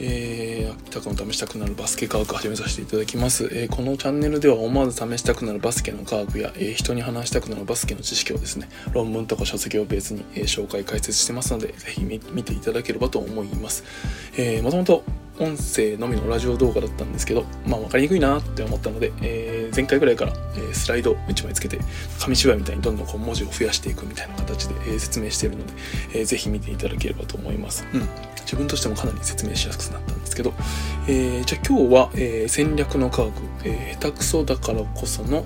えー、秋田の試したくなるバスケ科学始めさせていただきます、えー、このチャンネルでは思わず試したくなるバスケの科学や、えー、人に話したくなるバスケの知識をですね論文とか書籍をベースに、え、紹介解説してますので是非見ていただければと思います、えー、もともと音声のみのラジオ動画だったんですけど、まあ分かりにくいなって思ったので、えー、前回ぐらいから、え、スライド1枚つけて、紙芝居みたいにどんどんこう文字を増やしていくみたいな形で、え、説明しているので、えー、ぜひ見ていただければと思います。うん。自分としてもかなり説明しやすくなったんですけど、えー、じゃあ今日は、え、戦略の科学、え、下手くそだからこその、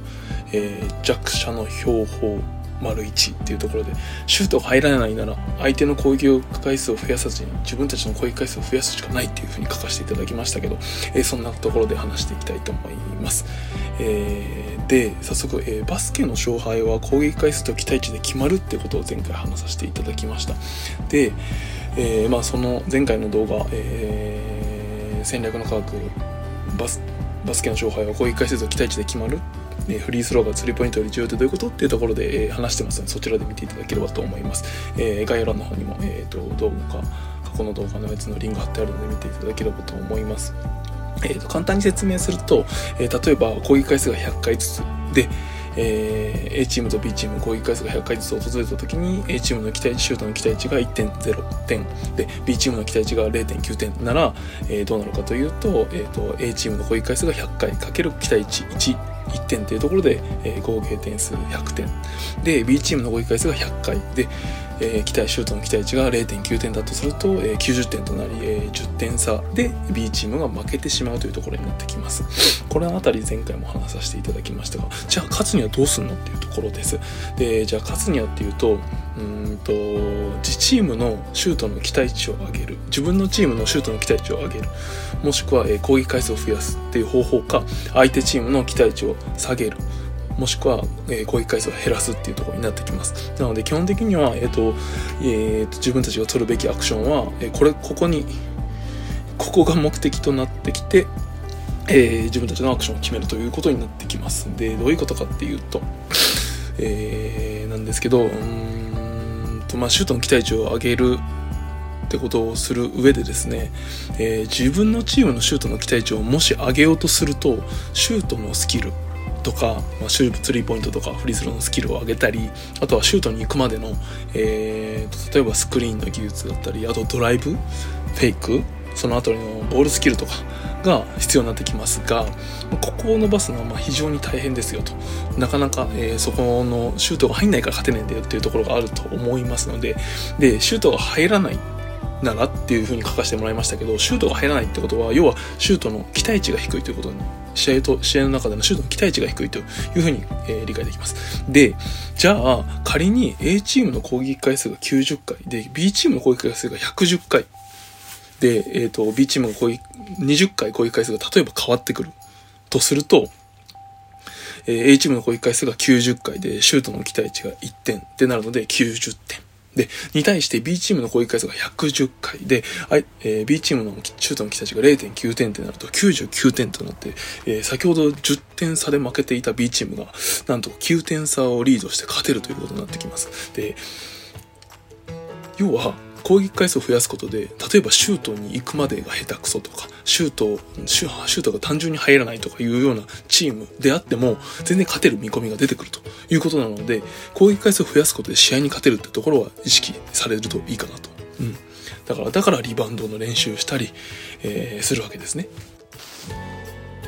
え、弱者の標法丸1っていうところでシュートが入らないなら相手の攻撃回数を増やさずに自分たちの攻撃回数を増やすしかないっていうふうに書かせていただきましたけど、えー、そんなところで話していきたいと思います。えー、で早速、えー、バスケの勝敗は攻撃回数と期待値で決まるってことを前回話させていただきました。で、え、まあ、その前回の動画、え戦略の科学バスバスケの勝敗は攻撃回数と期待値で決まるえフリースローがスリーポイントより重要ってどういうことっていうところで、え話してますのでそちらで見ていただければと思います、え概要欄の方にも、えーと、動画か過去の動画のやつのリンク貼ってあるので見ていただければと思います。えーと、簡単に説明すると、えー、例えば攻撃回数が100回ずつで、えー、A チームと B チーム攻撃回数が100回ずつ訪れた時に A チームの期待値シュートの期待値が1.0点で B チームの期待値が0.9点なら、えー、どうなるかというと,、えーと、A チームの攻撃回数が100回かける期待値1 1点というところで、えー、合計点数100点。で B チームの合計回数が100回。で、えー、期待シュートの期待値が0.9点だとすると、えー、90点となり、えー、10点差で B チームが負けてしまうというところになってきます。これのあたり前回も話させていただきましたがじゃあ勝つにはどうすんのっていうところです。でじゃあ勝つにはっていうとうんと自チームのシュートの期待値を上げる。自分のチームのシュートの期待値を上げる。もしくは、えー、攻撃回数を増やすっていう方法か相手チームの期待値を下げる。もしくは、えー、攻撃回数を減らすっていうところになってきます。なので基本的には、えーとえーと、自分たちが取るべきアクションは、えー、これここにここが目的となってきて、えー、自分たちのアクションを決めるということになってきます。でどういうことかっていうと、えー、なんですけどうんと、まあ、シュートの期待値を上げるってことをする上でですね、えー、自分のチームのシュートの期待値をもし上げようとするとシュートのスキルとか、まあ、シュートスリーポイントとかフリースローのスキルを上げたりあとはシュートに行くまでの、えー、例えばスクリーンの技術だったりあとドライブフェイクその後のボールスキルとかが必要になってきますがここを伸ばすのはま非常に大変ですよと。なかなか、えー、そこのシュートが入んないから勝てないんだよっていうところがあると思いますのででシュートが入らないならっていうふうに書かせてもらいましたけどシュートが入らないってことは要はシュートの期待値が低いということに試合と試合の中でのシュートの期待値が低いというふうに、えー、理解できます。でじゃあ仮に A チームの攻撃回数が90回で B チームの攻撃回数が110回で、えーと、B チームが攻撃20回攻撃回数が例えば変わってくるとするとえ A チームの攻撃回数が90回でシュートの期待値が1点ってなるので90点。で、に対して B チームの攻撃回数が110回で、えー、B チームのシュートの期待値が0.9点ってなると99点となって、えー、先ほど10点差で負けていた B チームが、なんと9点差をリードして勝てるということになってきます。で、要は、攻撃回数を増やすことで例えばシュートに行くまでが下手くそとかシュートシュートが単純に入らないとかいうようなチームであっても全然勝てる見込みが出てくると。いうことなので攻撃回数を増やすことで試合に勝てるってところは意識されるといいかなと、うん、だからだからリバウンドの練習したり、えー、するわけですね。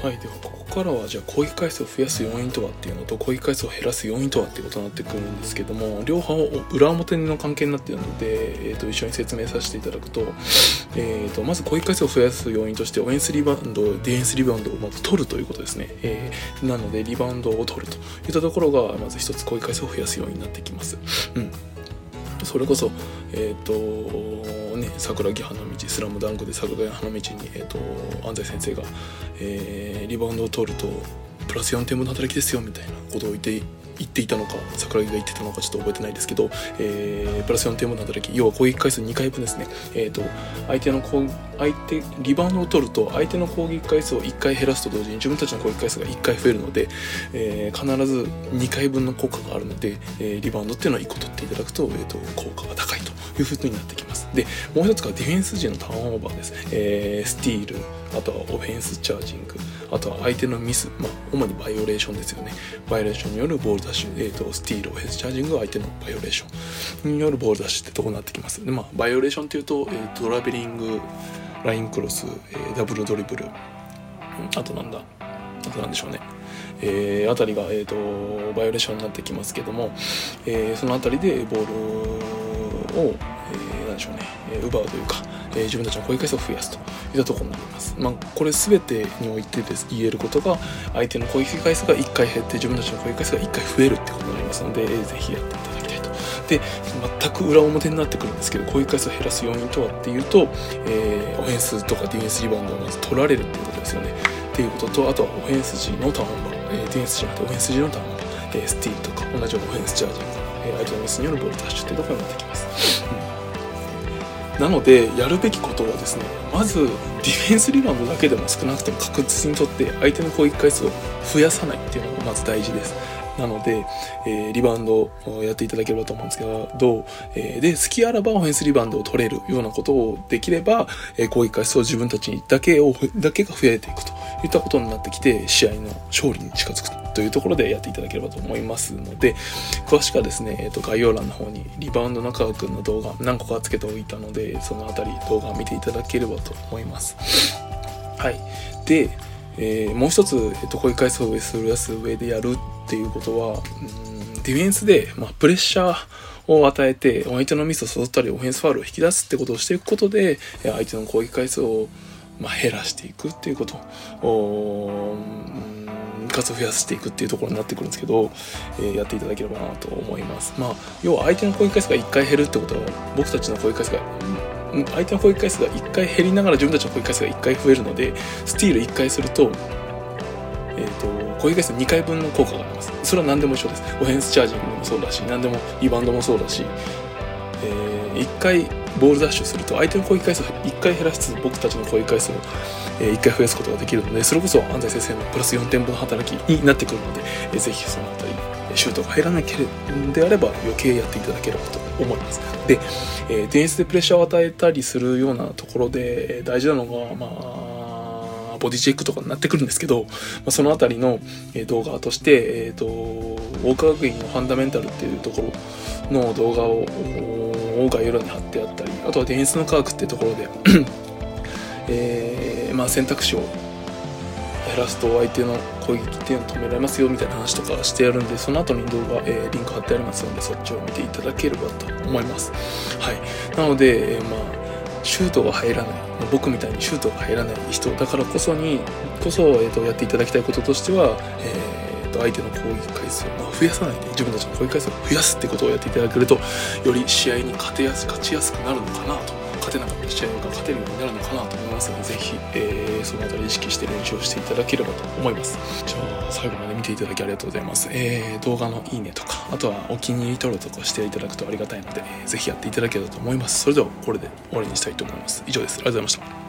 はいではここからはじゃあ攻撃回数を増やす要因とはっていうのと攻撃回数を減らす要因とはっていうことになってくるんですけども両方裏表の関係になっているので、えー、と一緒に説明させていただくと,、えー、とまず攻撃回数を増やす要因としてオフェンスリバウンドディフェンスリバウンドをまず取るということですね、えー、なのでリバウンドを取るといったところがまず一つ攻撃回数を増やす要因になってきます、うん。それこそ、えっ、ー、とね、桜木花道スラムダンクで桜木花道に、えーと、安西先生が、えー、リバウンドを取るとプラス4点分の働きですよみたいなことを言って言っていたのか桜木が言ってたのかちょっと覚えてないですけど、えー、プラス4点分の働き要は攻撃回数2回分ですね、えーと、相手の攻相手リバウンドを取ると相手の攻撃回数を1回減らすと同時に自分たちの攻撃回数が1回増えるので、えー、必ず2回分の効果があるので、えー、リバウンドっていうのは1個取っていただくと,、えーと、効果が高いというふうになってきます。でもう一つがディフェンス時のターンオーバーです、えー、スティールあとはオフェンスチャージング。あとは相手のミス、まあ、主にバイオレーションですよね。バイオレーションによるボールダッシュ、えーと、スティールオフェンスチャージングは相手のバイオレーションによるボールダッシュってとこになってきます。で、まあ、バイオレーションっていうと,、えーと、トラベリングラインクロス、えー、ダブルドリブルあとなんだあとなんでしょうね。えー、あたりが、えーと、バイオレーションになってきますけども、えー、そのあたりでボールを、えー、なんでしょうね、え奪うというか、え自分たちの攻撃回数を増やすといったところになります。まあ、これ全てにおいてです言えることが相手の攻撃回数が1回減って自分たちの攻撃回数が1回増えるってことになりますので、えー、ぜひやっていただきたいと。で全く裏表になってくるんですけど攻撃回数を減らす要因とはっていうと、えー、オフェンスとかディフェンスリバウンドをまず取られるっていうことですよね。っていうこととあとはオフェンス時のターンオーバー、えー、ディフェンスじゃなくてオフェンス時のターンオーバー、えー、スティールとか同じようなオフェンスチャージング、え、相手のミスによるボールダッシュっていうところになってきます。なのでやるべきことはですねまずディフェンスリバウンドだけでも少なくとも確実にとって相手の攻撃回数を増やさないっていうのがまず大事です。なので、えー、リバウンドをやっていただければと思うんですけど、えー、で、好きあらばオフェンスリバウンドを取れるようなことをできれば、えー、攻撃回数を自分たちにだけを、だけが増えていくといったことになってきて、試合の勝利に近づくとというところでやっていただければと思いますので、詳しくはですね、えー、と概要欄の方にリバウンド中川くんの動画何個かつけておいたので、そのあたり動画を見ていただければと思います。はい。で、えー、もう一つ、えー、とこういう回数をするやつ上でやるっていうことは、うんディフェンスで、まあ、プレッシャーを与えて、相手のミスを誘ったり、オフェンスファウルを引き出すってことをしていくことで、相手の攻撃回数を、まあ、減らしていくっていうことを、数を増やしていくっていうところになってくるんですけど、えー、やっていただければなと思います。まあ、要は相手の攻撃回数が1回減るってことは、僕たちの攻撃回数が、相手の攻撃回数が1回減りながら自分たちの攻撃回数が1回増えるので、スティール1回すると、えーと、攻撃回数2回分の効果がありますそれは何でも一緒ですオフェンスチャージングもそうだし何でもリバウンドもそうだし、えー、1回ボールダッシュすると相手の攻撃回数を1回減らしつつ僕たちの攻撃回数を1回増やすことができるのでそれこそ安西先生のプラス4点分の働きになってくるので、ぜひそのあたりシュートが入らなければであれば余計やっていただければと思います。で、え、ディフェンスでプレッシャーを与えたりするようなところで大事なのがまあボディチェックとかになってくるんですけど、まあ、そのあたりの動画として、えっ、ー、と、大川学院のファンダメンタルっていうところの動画を概要欄に貼ってあったり、あとはディフェンスの科学っていうところで えー、まあ選択肢を減らすと相手の攻撃っていうのを止められますよみたいな話とかしてやるんでその後に動画、えー、リンク貼ってありますのでそっちを見ていただければと思います。はい。なので、えー、まあシュートが入らない。僕みたいにシュートが入らない人だからこそにこそ、えーと、やっていただきたいこととしては、えーと、相手の攻撃回数を、まあ、増やさないで自分たちの攻撃回数を増やすってことをやっていただけるとより試合に勝てやす勝ちやすくなるのかなと。勝てなかった試合が勝てるようになるのかなと思いますのでぜひ、えー、その辺り意識して練習をしていただければと思います。じゃあ最後まで見ていただきありがとうございます、えー、動画のいいねとかあとはお気に入り登録とかしていただくとありがたいので、えー、ぜひやっていただければと思います。それではこれで終わりにしたいと思います。以上です。ありがとうございました。